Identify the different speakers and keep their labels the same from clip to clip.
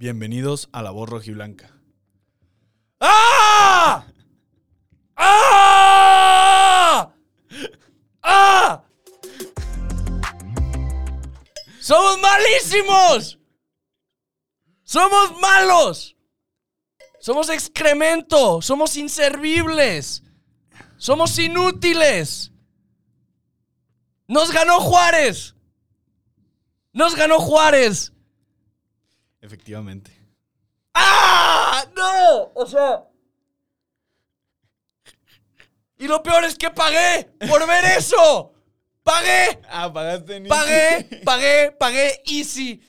Speaker 1: Bienvenidos a la voz rojiblanca.
Speaker 2: ¡Ah! ¡Ah! ¡Ah! ¡Somos malísimos! ¡Somos malos! Somos excremento, somos inservibles, somos inútiles. Nos ganó Juárez. Nos ganó Juárez.
Speaker 1: Efectivamente.
Speaker 2: ¡Ah! ¡No! O sea. Y lo peor es que pagué por ver eso. ¡Pagué!
Speaker 1: Ah, pagaste
Speaker 2: Pagué, pagué, pagué easy.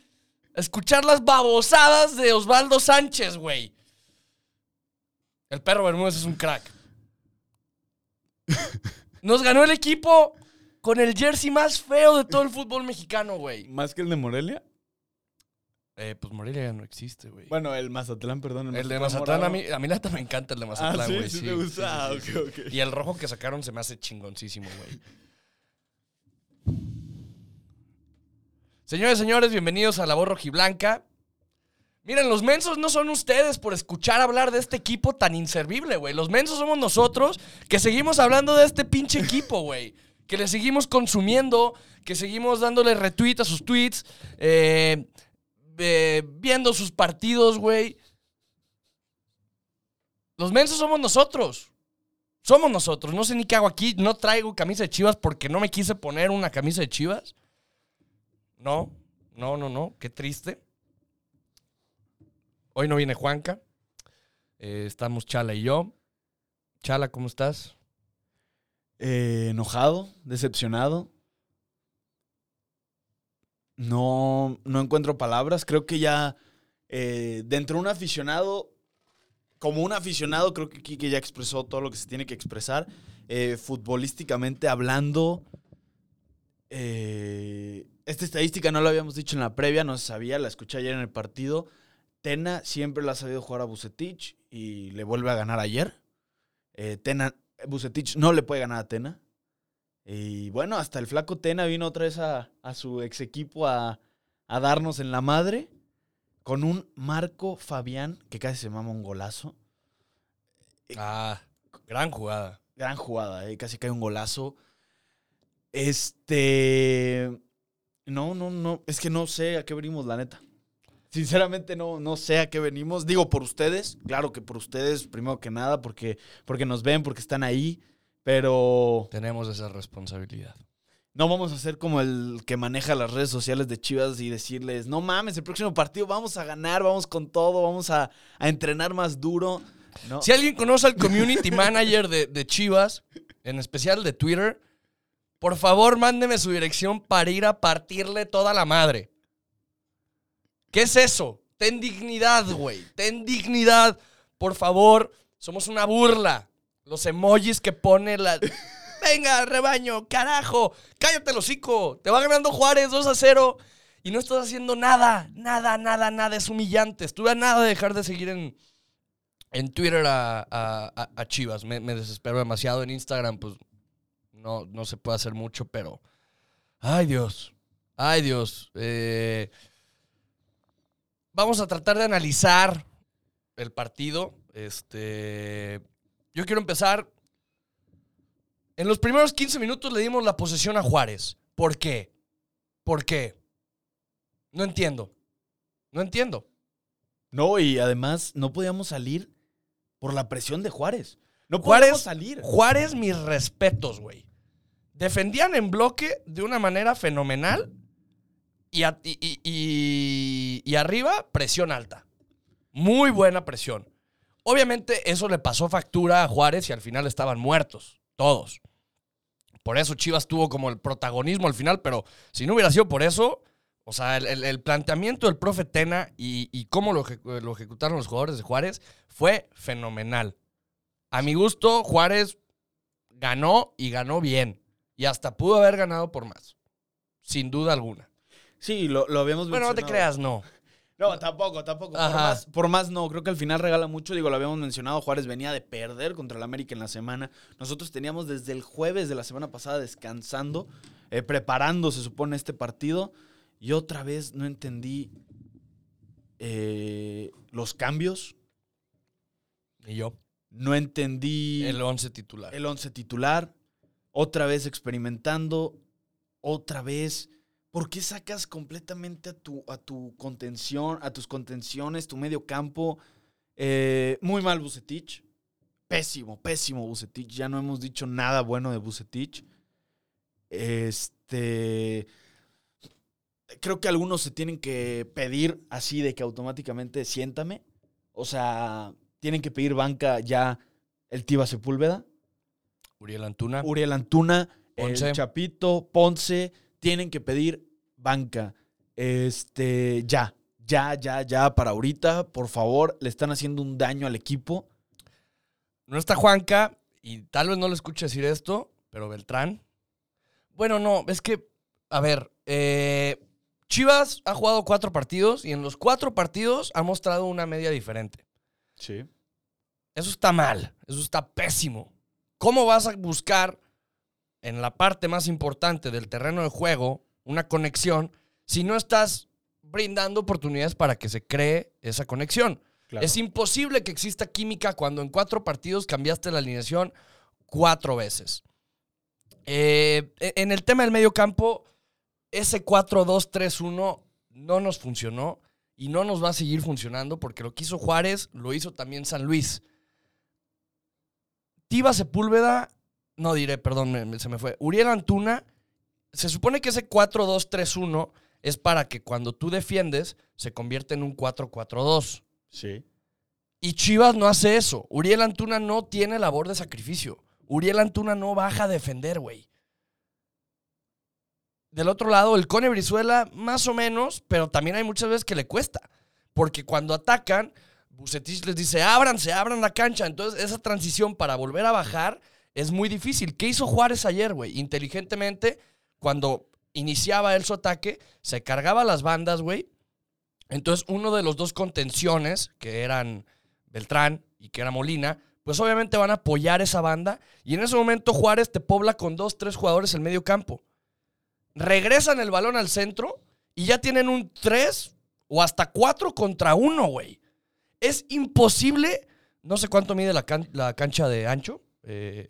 Speaker 2: Escuchar las babosadas de Osvaldo Sánchez, güey. El perro Bermúdez es un crack. Nos ganó el equipo con el jersey más feo de todo el fútbol mexicano, güey.
Speaker 1: ¿Más que el de Morelia?
Speaker 2: Eh, pues Morelia ya no existe, güey.
Speaker 1: Bueno, el Mazatlán, perdón.
Speaker 2: El de Mazatlán, a mí, a mí la me encanta el de
Speaker 1: Ah,
Speaker 2: Mazatlán,
Speaker 1: sí,
Speaker 2: güey.
Speaker 1: sí, te gusta. Ah, ok, ok.
Speaker 2: Y el rojo que sacaron se me hace chingoncísimo, güey. Señores, señores, bienvenidos a La Voz Rojiblanca. Miren, los mensos no son ustedes por escuchar hablar de este equipo tan inservible, güey. Los mensos somos nosotros que seguimos hablando de este pinche equipo, güey. Que le seguimos consumiendo, que seguimos dándole retweet a sus tweets, eh, eh, viendo sus partidos, güey. Los mensos somos nosotros. Somos nosotros. No sé ni qué hago aquí. No traigo camisa de chivas porque no me quise poner una camisa de chivas. No, no, no, no. Qué triste. Hoy no viene Juanca. Eh, estamos Chala y yo. Chala, ¿cómo estás?
Speaker 1: Eh, enojado, decepcionado. No, no encuentro palabras. Creo que ya eh, dentro de un aficionado, como un aficionado, creo que Kike ya expresó todo lo que se tiene que expresar. Eh, futbolísticamente hablando, eh, esta estadística no la habíamos dicho en la previa, no se sabía, la escuché ayer en el partido. Tena siempre la ha sabido jugar a Bucetich y le vuelve a ganar ayer. Eh, Tena, Bucetich no le puede ganar a Tena. Y bueno, hasta el flaco Tena vino otra vez a, a su ex equipo a, a darnos en la madre con un Marco Fabián que casi se mama un golazo.
Speaker 2: Ah, gran jugada.
Speaker 1: Gran jugada, eh, casi cae un golazo. Este. No, no, no. Es que no sé a qué venimos, la neta. Sinceramente no, no sé a qué venimos. Digo, por ustedes. Claro que por ustedes, primero que nada, porque, porque nos ven, porque están ahí. Pero
Speaker 2: Tenemos esa responsabilidad.
Speaker 1: no vamos a ser como el que maneja las redes sociales de Chivas y decirles, no mames, el próximo partido vamos a ganar, vamos con todo, vamos a, a entrenar más duro. No.
Speaker 2: Si alguien conoce al community manager de, de Chivas, en especial de Twitter, por favor mándeme su dirección para ir a partirle toda la madre. ¿Qué es eso? Ten dignidad, güey. Ten dignidad. Por favor, somos una burla. Los emojis que pone la... Venga, rebaño, carajo. Cállate el hocico. Te va ganando Juárez 2 a 0 y no estás haciendo nada. Nada, nada, nada. Es humillante. Estuve a nada de dejar de seguir en, en Twitter a, a- a- a Chivas. Me, me desespero demasiado. En Instagram, pues no, no se puede hacer mucho, pero. Ay, Dios. Ay, Dios. Eh, vamos a tratar de analizar el partido. Este. Yo quiero empezar. En los primeros 15 minutos le dimos la posesión a Juárez. ¿Por qué? ¿Por qué? No entiendo. No entiendo.
Speaker 1: No, y además no podíamos salir por la presión de Juárez. No
Speaker 2: Juárez,
Speaker 1: podíamos salir.
Speaker 2: Juárez, mis respetos, güey. Defendían en bloque de una manera fenomenal y, a- y- y- y- y arriba, presión alta. Muy buena presión. Obviamente eso le pasó factura a Juárez y al final estaban muertos, todos. Por eso Chivas tuvo como el protagonismo al final, pero si no hubiera sido por eso, o sea, el, el- el planteamiento del profe Tena y, y cómo lo, ejecu- lo ejecutaron los jugadores de Juárez fue fenomenal. A mi gusto, Juárez ganó y ganó bien. Y hasta pudo haber ganado por más. Sin duda alguna.
Speaker 1: Sí, lo, lo habíamos
Speaker 2: Bueno, no te creas, no.
Speaker 1: No, tampoco, tampoco. Por más, por más no. Creo que al final regala mucho. Digo, lo habíamos mencionado. Juárez venía de perder contra el América en la semana. Nosotros teníamos desde el jueves de la semana pasada descansando, eh, preparando, se supone, este partido. Y otra vez no entendí eh, los cambios.
Speaker 2: Y yo.
Speaker 1: No entendí
Speaker 2: El 11 titular.
Speaker 1: el once titular. Otra vez experimentando. Otra vez. ¿Por qué sacas completamente a tu, a tu contención, a tus contenciones, tu medio campo? Eh, muy mal Bucetich. Pésimo, pésimo Bucetich. Ya no hemos dicho nada bueno de Bucetich. Este. Creo que algunos se tienen que pedir así de que automáticamente siéntame. O sea, tienen que pedir banca ya el Tiva Sepúlveda.
Speaker 2: Uriel Antuna.
Speaker 1: Uriel Antuna,
Speaker 2: Ponce.
Speaker 1: el Chapito, Ponce, tienen que pedir banca. Este, ya, ya, ya, ya, para ahorita, por favor, le están haciendo un daño al equipo.
Speaker 2: No está Juanca, y tal vez no le escuche decir esto, pero Beltrán. Bueno, no, es que, a ver, eh, Chivas ha jugado cuatro partidos y en los cuatro partidos ha mostrado una media diferente.
Speaker 1: Sí.
Speaker 2: Eso está mal, eso está pésimo. ¿Cómo vas a buscar en la parte más importante del terreno de juego una conexión si no estás brindando oportunidades para que se cree esa conexión? Es imposible que exista química cuando en cuatro partidos cambiaste la alineación cuatro veces. Eh, en el tema del medio campo, ese 4-2-3-1 no nos funcionó y no nos va a seguir funcionando porque lo que hizo Juárez lo hizo también San Luis. Tiva Sepúlveda, no diré, perdón, me- me- se me fue. Uriel Antuna, se supone que ese 4-2-3-1 es para que cuando tú defiendes se convierta en un 4-4-2.
Speaker 1: Sí.
Speaker 2: Y Chivas no hace eso. Uriel Antuna no tiene labor de sacrificio. Uriel Antuna no baja a defender, güey. Del otro lado, el Cone Brizuela, más o menos, pero también hay muchas veces que le cuesta. Porque cuando atacan, Bucetich les dice, ábranse, abran la cancha. Entonces, esa transición para volver a bajar es muy difícil. ¿Qué hizo Juárez ayer, güey? Inteligentemente, cuando iniciaba él su ataque, se cargaba las bandas, güey. Entonces, uno de los dos contenciones, que eran Beltrán y que era Molina, pues obviamente van a apoyar esa banda. Y en ese momento Juárez te pobla con dos, tres jugadores en medio campo. Regresan el balón al centro y ya tienen un 3 o hasta 4 contra 1, güey. Es imposible, no sé cuánto mide la cancha de ancho, eh,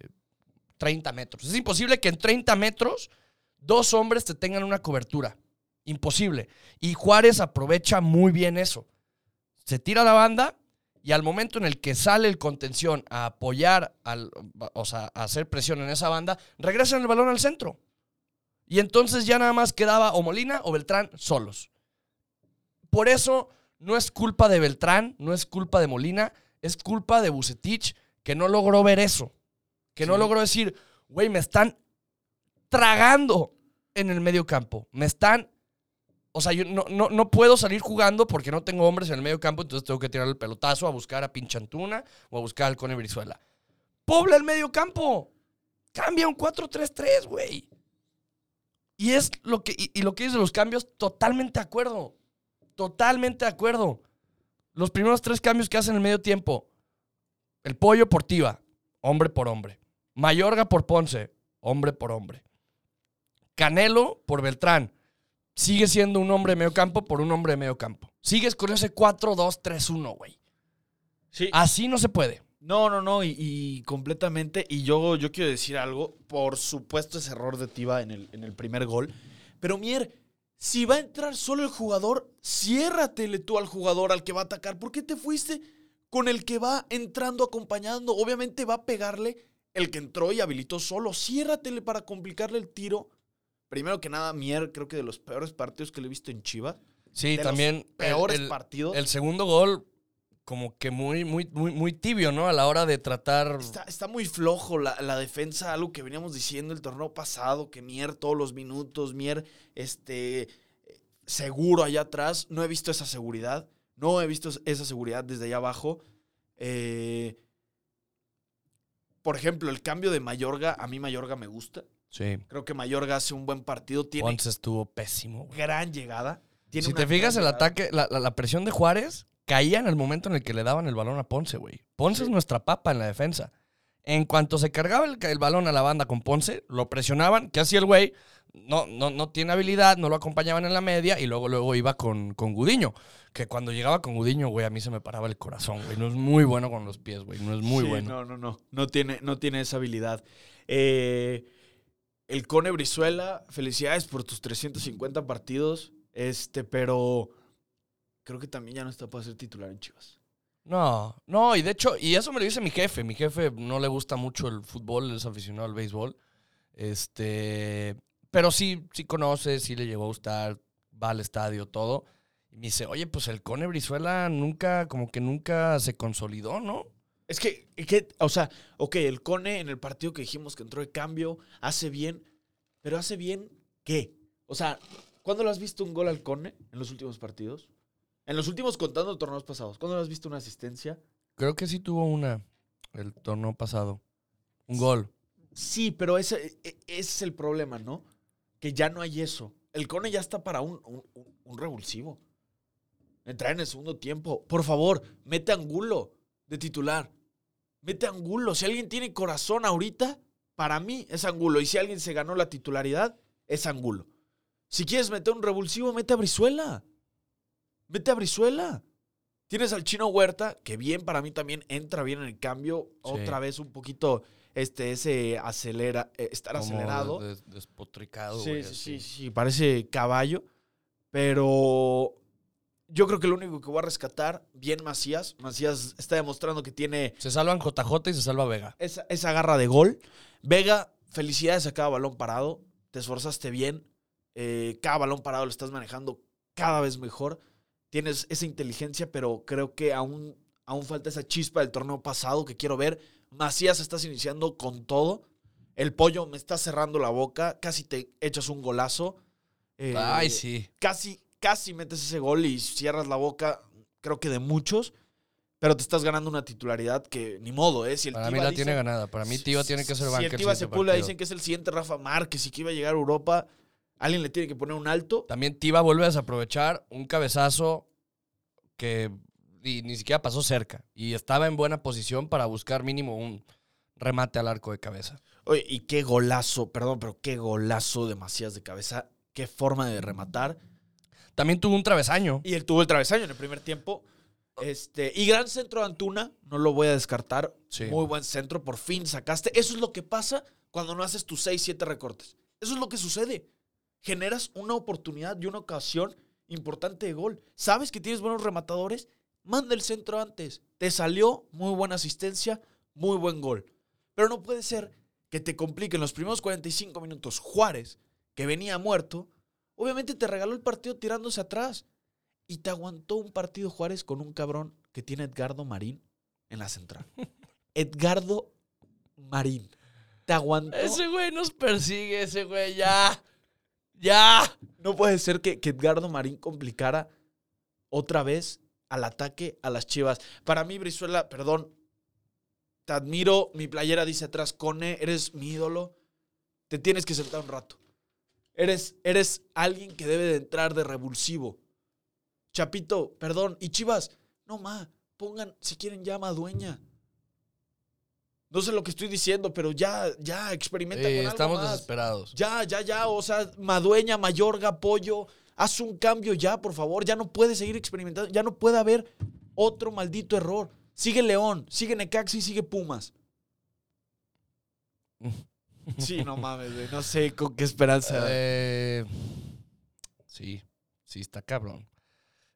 Speaker 2: 30 metros. Es imposible que en 30 metros dos hombres te tengan una cobertura. Imposible. Y Juárez aprovecha muy bien eso. Se tira la banda y al momento en el que sale el contención a apoyar, o sea, a hacer presión en esa banda, regresan el balón al centro. Y entonces ya nada más quedaba o Molina o Beltrán solos. Por eso no es culpa de Beltrán, no es culpa de Molina, es culpa de Bucetich que no logró ver eso. Que no logró decir, güey, me están tragando en el medio campo. Me están. O sea, yo no, no, no puedo salir jugando porque no tengo hombres en el medio campo, entonces tengo que tirar el pelotazo a buscar a pinche Antuna o a buscar al Cone Brizuela. Pobla el medio campo. Cambia un 4-3-3, güey. Y es lo que, y, y lo que dice los cambios, totalmente de acuerdo. Totalmente de acuerdo. Los primeros tres cambios que hacen en el medio tiempo. El pollo por Tiva, hombre por hombre. Mayorga por Ponce, hombre por hombre. Canelo por Beltrán. Sigue siendo un hombre de medio campo por un hombre de medio campo. Sigues con ese 4-2-3-1, güey.
Speaker 1: Sí.
Speaker 2: Así no se puede.
Speaker 1: No, no, no, y, y completamente. Y yo, yo quiero decir algo. Por supuesto, ese error de Tiva en el, en el primer gol. Pero Mier, si va a entrar solo el jugador, ciérratele tú al jugador al que va a atacar. ¿Por qué te fuiste con el que va entrando acompañando? Obviamente va a pegarle el que entró y habilitó solo. Ciérratele para complicarle el tiro. Primero que nada, Mier, creo que de los peores partidos que le he visto en Chivas.
Speaker 2: Sí,
Speaker 1: de
Speaker 2: también.
Speaker 1: Los peores
Speaker 2: el- el-
Speaker 1: partidos.
Speaker 2: El segundo gol, como que muy, muy, muy, muy tibio, ¿no? A la hora de tratar.
Speaker 1: Está, está muy flojo la, la defensa, algo que veníamos diciendo el torneo pasado, que Mier todos los minutos, Mier este, seguro allá atrás. No he visto esa seguridad, no he visto esa seguridad desde allá abajo. Eh, por ejemplo, el cambio de Mayorga, a mí Mayorga me gusta.
Speaker 2: Sí.
Speaker 1: Creo que Mayorga hace un buen partido, tiene
Speaker 2: Ponce estuvo pésimo, güey.
Speaker 1: gran llegada. tiene
Speaker 2: Si te fijas, el
Speaker 1: llegada.
Speaker 2: ataque, la, la- la presión de Juárez caía en el momento en el que le daban el balón a Ponce, güey. Ponce
Speaker 1: Sí.
Speaker 2: es nuestra papa en la defensa. En cuanto se cargaba el, el balón a la banda con Ponce, lo presionaban. ¿Qué hacía el güey? No, no, no tiene habilidad, no lo acompañaban en la media y luego, luego iba con, con Gudiño. Que cuando llegaba con Gudiño, güey, a mí se me paraba el corazón, güey. No es muy bueno con los pies, güey. No es muy
Speaker 1: Sí,
Speaker 2: bueno.
Speaker 1: No, no, no. No tiene, no tiene esa habilidad. Eh, el Cone Brizuela, felicidades por tus 350 partidos. Este, pero creo que también ya no está para ser titular en Chivas.
Speaker 2: No, no, y de hecho, y eso me lo dice mi jefe. Mi jefe no le gusta mucho el fútbol, es aficionado al béisbol. Este, pero sí, sí conoce, sí le llegó a gustar, va al estadio, todo. Y me dice, oye, pues el Cone Brizuela nunca, como que nunca se consolidó, ¿no?
Speaker 1: Es que, que, o sea, ok, el Cone en el partido que dijimos que entró de cambio, hace bien, pero hace bien, ¿qué? O sea, ¿cuándo le has visto un gol al Cone en los últimos partidos? En los últimos contando torneos pasados, ¿cuándo le has visto una asistencia?
Speaker 2: Creo que sí tuvo una el torneo pasado. Un gol.
Speaker 1: Sí, pero ese, e- ese es el problema, ¿no? Que ya no hay eso. El Cone ya está para un, un, revulsivo. Entrar en el segundo tiempo. Por favor, mete Angulo de titular. Mete Angulo. Si alguien tiene corazón ahorita, para mí es Angulo. Y si alguien se ganó la titularidad, es Angulo. Si quieres meter un revulsivo, mete a Brizuela. Mete a Brizuela. Tienes al chino Huerta, que bien para mí también entra bien en el cambio.
Speaker 2: Sí.
Speaker 1: Otra vez un poquito este, ese acelera, eh, estar
Speaker 2: como
Speaker 1: acelerado.
Speaker 2: des- despotricado,
Speaker 1: Sí,
Speaker 2: güey,
Speaker 1: sí,
Speaker 2: así.
Speaker 1: sí, sí, parece caballo. Pero yo creo que lo único que voy a rescatar, bien Macías. Macías está demostrando que tiene
Speaker 2: Se salvan JJ y se salva Vega.
Speaker 1: esa, esa garra de gol. Vega, felicidades a cada balón parado. Te esforzaste bien. Eh, cada balón parado lo estás manejando cada vez mejor. Tienes esa inteligencia, pero creo que aún, aún falta esa chispa del torneo pasado que quiero ver. Macías estás iniciando con todo. El pollo me está cerrando la boca. Casi te echas un golazo. Eh,
Speaker 2: Ay, sí.
Speaker 1: Casi, casi metes ese gol y cierras la boca. Creo que de muchos. Pero te estás ganando una titularidad que ni modo, ¿eh? Si el
Speaker 2: Para mí la
Speaker 1: dice-
Speaker 2: tiene ganada. Para mí Tiva tiene que ser
Speaker 1: si
Speaker 2: banca
Speaker 1: el
Speaker 2: el
Speaker 1: Tiva Sepúlveda dicen que es el siguiente Rafa Márquez y que iba a llegar a Europa, alguien le tiene que poner un alto.
Speaker 2: También Tiva vuelve a desaprovechar un cabezazo que y ni siquiera pasó cerca. Y estaba en buena posición para buscar mínimo un remate al arco de cabeza.
Speaker 1: Oye, y qué golazo, perdón, pero qué golazo de Macías de cabeza. Qué forma de rematar.
Speaker 2: También tuvo un travesaño.
Speaker 1: Y él tuvo el travesaño en el primer tiempo. Este, y gran centro de Antuna, no lo voy a descartar.
Speaker 2: Sí.
Speaker 1: Muy buen centro, por fin sacaste. Eso es lo que pasa cuando no haces tus 6, 7 recortes. Eso es lo que sucede. Generas una oportunidad y una ocasión importante de gol. Sabes que tienes buenos rematadores, manda el centro antes. Te salió, muy buena asistencia, muy buen gol. Pero no puede ser que te compliquen los primeros 45 minutos Juárez, que venía muerto, obviamente te regaló el partido tirándose atrás. Y te aguantó un partido Juárez con un cabrón que tiene Edgardo Marín en la central. Edgardo Marín. Te aguantó.
Speaker 2: Ese güey nos persigue, ese güey, ya. Ya.
Speaker 1: No puede ser que, que Edgardo Marín complicara otra vez al ataque a las chivas. Para mí, Brizuela, perdón, te admiro. Mi playera dice atrás, Cone, eres mi ídolo. Te tienes que sentar un rato. Eres, eres alguien que debe de entrar de revulsivo. Chapito, perdón. Y chivas, no ma, pongan, si quieren, ya Madueña. No sé lo que estoy diciendo, pero ya, ya, experimenta
Speaker 2: Eh,
Speaker 1: con algo
Speaker 2: estamos
Speaker 1: más.
Speaker 2: desesperados.
Speaker 1: Ya, ya, ya. O sea, Madueña, Mayorga, Pollo. Haz un cambio ya, por favor. Ya no puede seguir experimentando. Ya no puede haber otro maldito error. Sigue León, sigue Necaxi, sigue Pumas. Sí, no mames, güey. No sé con qué esperanza.
Speaker 2: Eh, sí, sí, está cabrón.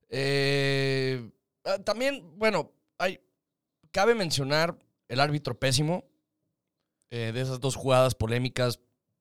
Speaker 2: Eh, ah, también, bueno, hay, cabe mencionar el árbitro pésimo. Eh, de esas dos jugadas polémicas,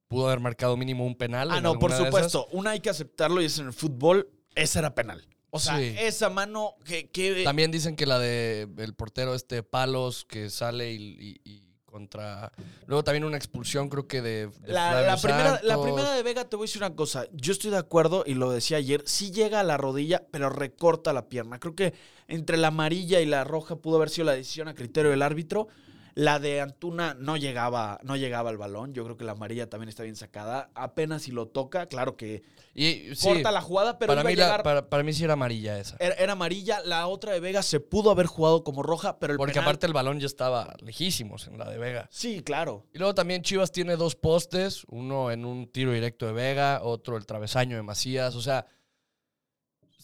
Speaker 2: pudo haber marcado mínimo un penal.
Speaker 1: ah, no, por supuesto. Una hay que aceptarlo y es en el fútbol. Esa era penal. O sea,
Speaker 2: Sí.
Speaker 1: esa mano que. que
Speaker 2: También dicen que la de el portero este Palos que sale y, y- y contra. Luego también una expulsión, creo que de. de
Speaker 1: La, primera, la primera de Vega, te voy a decir una cosa. Yo estoy de acuerdo, y lo decía ayer, sí llega a la rodilla, pero recorta la pierna. Creo que entre la amarilla y la roja pudo haber sido la decisión a criterio del árbitro. La de Antuna no llegaba, no llegaba al balón. Yo creo que la amarilla también está bien sacada. Apenas si lo toca, claro que
Speaker 2: Y sí,
Speaker 1: corta la jugada, pero
Speaker 2: para,
Speaker 1: iba a
Speaker 2: mí la- para, para mí sí era amarilla esa.
Speaker 1: era, era amarilla. La otra de Vega se pudo haber jugado como roja, pero el
Speaker 2: Porque
Speaker 1: penal-
Speaker 2: aparte el balón ya estaba lejísimos en la de Vega.
Speaker 1: Sí, claro.
Speaker 2: Y luego también Chivas tiene dos postes, uno en un tiro directo de Vega, otro el travesaño de Macías. O sea,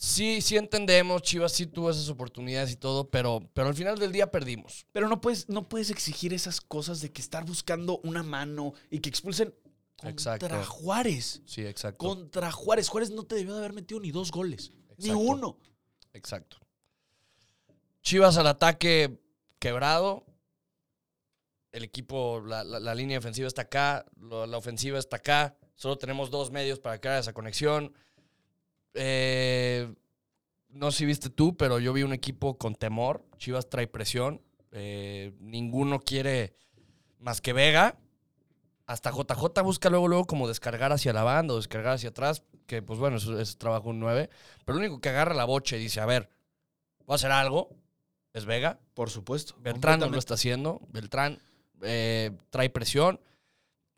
Speaker 2: sí, sí entendemos, Chivas sí tuvo esas oportunidades y todo, pero, pero al final del día perdimos.
Speaker 1: Pero no puedes, no puedes exigir esas cosas de que estar buscando una mano y que expulsen contra
Speaker 2: Exacto.
Speaker 1: Juárez.
Speaker 2: Sí, exacto.
Speaker 1: Contra Juárez. Juárez no te debió de haber metido ni dos goles. Ni uno.
Speaker 2: Exacto. Chivas al ataque quebrado. El equipo, la, la- la línea defensiva está acá, la ofensiva está acá. Solo tenemos dos medios para crear esa conexión. Eh, no sé si viste tú, pero yo vi un equipo con temor. Chivas trae presión. Eh, ninguno quiere más que Vega. Hasta JJ busca luego, luego como descargar hacia la banda o descargar hacia atrás, que pues bueno, eso es trabajo un 9. Pero el único que agarra la bocha y dice, a ver, voy a hacer algo, es Vega.
Speaker 1: Por supuesto.
Speaker 2: Beltrán no lo está haciendo. Beltrán eh, trae presión.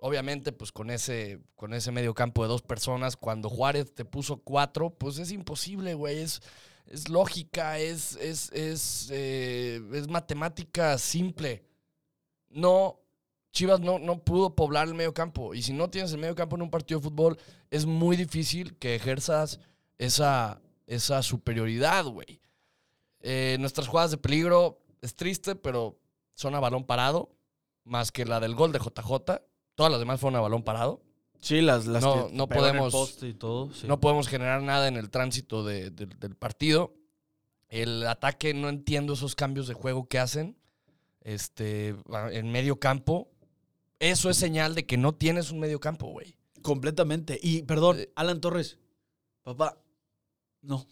Speaker 2: Obviamente, pues con ese, con ese medio campo de dos personas, cuando Juárez te puso cuatro, pues es imposible, güey. Es, es lógica, es, es, es, eh, es matemática simple. No, Chivas no, no pudo poblar el medio campo. Y si no tienes el medio campo en un partido de fútbol, es muy difícil que ejerzas esa, esa superioridad, güey. Eh, nuestras jugadas de peligro es triste, pero son a balón parado, más que la del gol de JJ. Todas las demás fueron a balón parado.
Speaker 1: Sí, las, las
Speaker 2: No-
Speaker 1: que
Speaker 2: no podemos-
Speaker 1: poste y todo. sí.
Speaker 2: No podemos generar nada en el tránsito de- de- del partido. El ataque, no entiendo esos cambios de juego que hacen. Este, en medio campo. Eso es señal de que no tienes un medio campo, güey.
Speaker 1: Completamente. Y perdón,
Speaker 2: Eh,
Speaker 1: Alan Torres. Papá, no.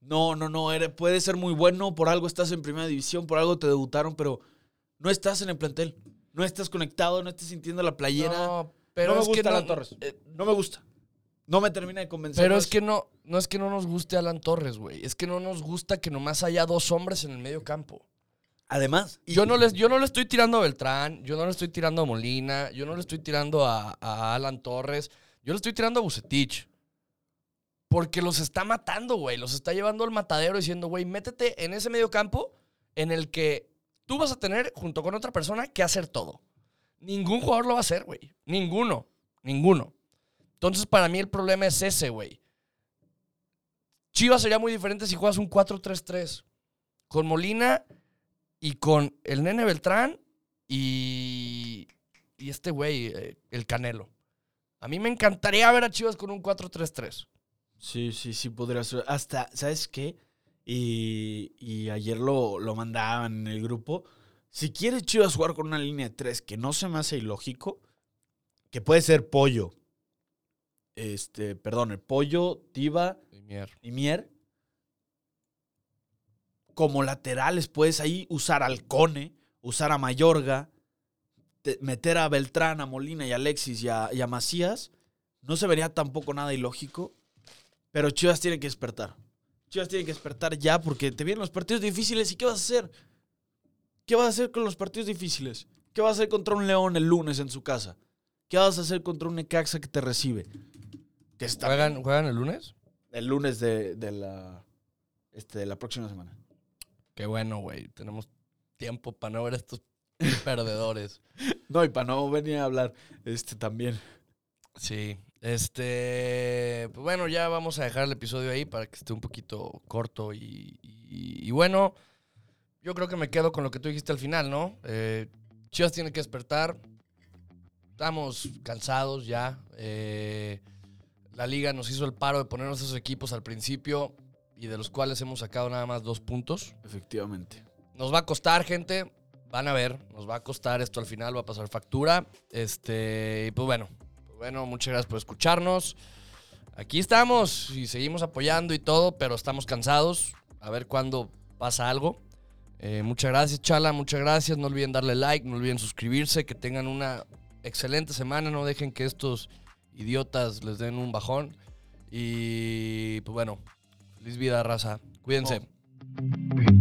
Speaker 1: No, no, no. eres- puede ser muy bueno, por algo estás en primera división, por algo te debutaron, pero no estás en el plantel. No estás conectado, no estás sintiendo la playera. No,
Speaker 2: No, pero
Speaker 1: me
Speaker 2: es
Speaker 1: gusta
Speaker 2: que no,
Speaker 1: Alan Torres.
Speaker 2: eh,
Speaker 1: No me gusta. No me termina de convencer.
Speaker 2: Pero es que no, no es que no nos guste Alan Torres, güey. Es que no nos gusta que nomás haya dos hombres en el medio campo.
Speaker 1: Además, y-
Speaker 2: Yo no, les, yo no le estoy tirando a Beltrán, yo no le estoy tirando a Molina, yo no le estoy tirando a, a Alan Torres, yo le estoy tirando a Bucetich. Porque los está matando, güey. Los está llevando al matadero diciendo, güey, métete en ese medio campo en el que tú vas a tener, junto con otra persona, que hacer todo. Ningún jugador lo va a hacer, güey. Ninguno. Ninguno. Entonces, para mí el problema es ese, güey. Chivas sería muy diferente si juegas un 4-3-3. Con Molina y con el nene Beltrán y, y este güey, eh, el Canelo. A mí me encantaría ver a Chivas con un 4-3-3.
Speaker 1: Sí, sí, sí, podría ser. Hasta, ¿sabes qué? Y, y ayer lo, lo mandaban en el grupo. Si quieres Chivas jugar con una línea de tres que no se me hace ilógico, que puede ser Pollo. Este, perdón, el Pollo, Tiva y Mier. Como laterales puedes ahí usar al Cone, usar a Mayorga, te- meter a Beltrán, a Molina y a Alexis y a, y a Macías. No se vería tampoco nada ilógico. Pero Chivas tiene que despertar. Chivas tiene que despertar ya porque te vienen los partidos difíciles. ¿Y qué vas a hacer? ¿Qué vas a hacer con los partidos difíciles? ¿Qué vas a hacer contra un León el lunes en su casa? ¿Qué vas a hacer contra un Necaxa que te recibe? Que está
Speaker 2: ¿Juegan, ¿Juegan el lunes?
Speaker 1: el lunes de, de la, este, de la próxima semana.
Speaker 2: Qué bueno, güey. Tenemos tiempo para no ver estos perdedores.
Speaker 1: No, y para no venir a hablar este también.
Speaker 2: Sí. Este. Pues bueno, ya vamos a dejar el episodio ahí para que esté un poquito corto y, y- y bueno. Yo creo que me quedo con lo que tú dijiste al final, ¿no? Eh, Chivas tiene que despertar. Estamos cansados ya. Eh, la liga nos hizo el paro de ponernos esos equipos al principio y de los cuales hemos sacado nada más dos puntos.
Speaker 1: Efectivamente.
Speaker 2: Nos va a costar, gente. Van a ver, nos va a costar esto al final, va a pasar factura. Este, y pues bueno, bueno, muchas gracias por escucharnos. Aquí estamos y seguimos apoyando y todo, pero estamos cansados. A ver cuándo pasa algo. Eh, muchas gracias, Chala, muchas gracias. No olviden darle like, no olviden suscribirse, que tengan una excelente semana. No dejen que estos idiotas les den un bajón. Y pues bueno, feliz vida, raza. Cuídense.
Speaker 1: Oh.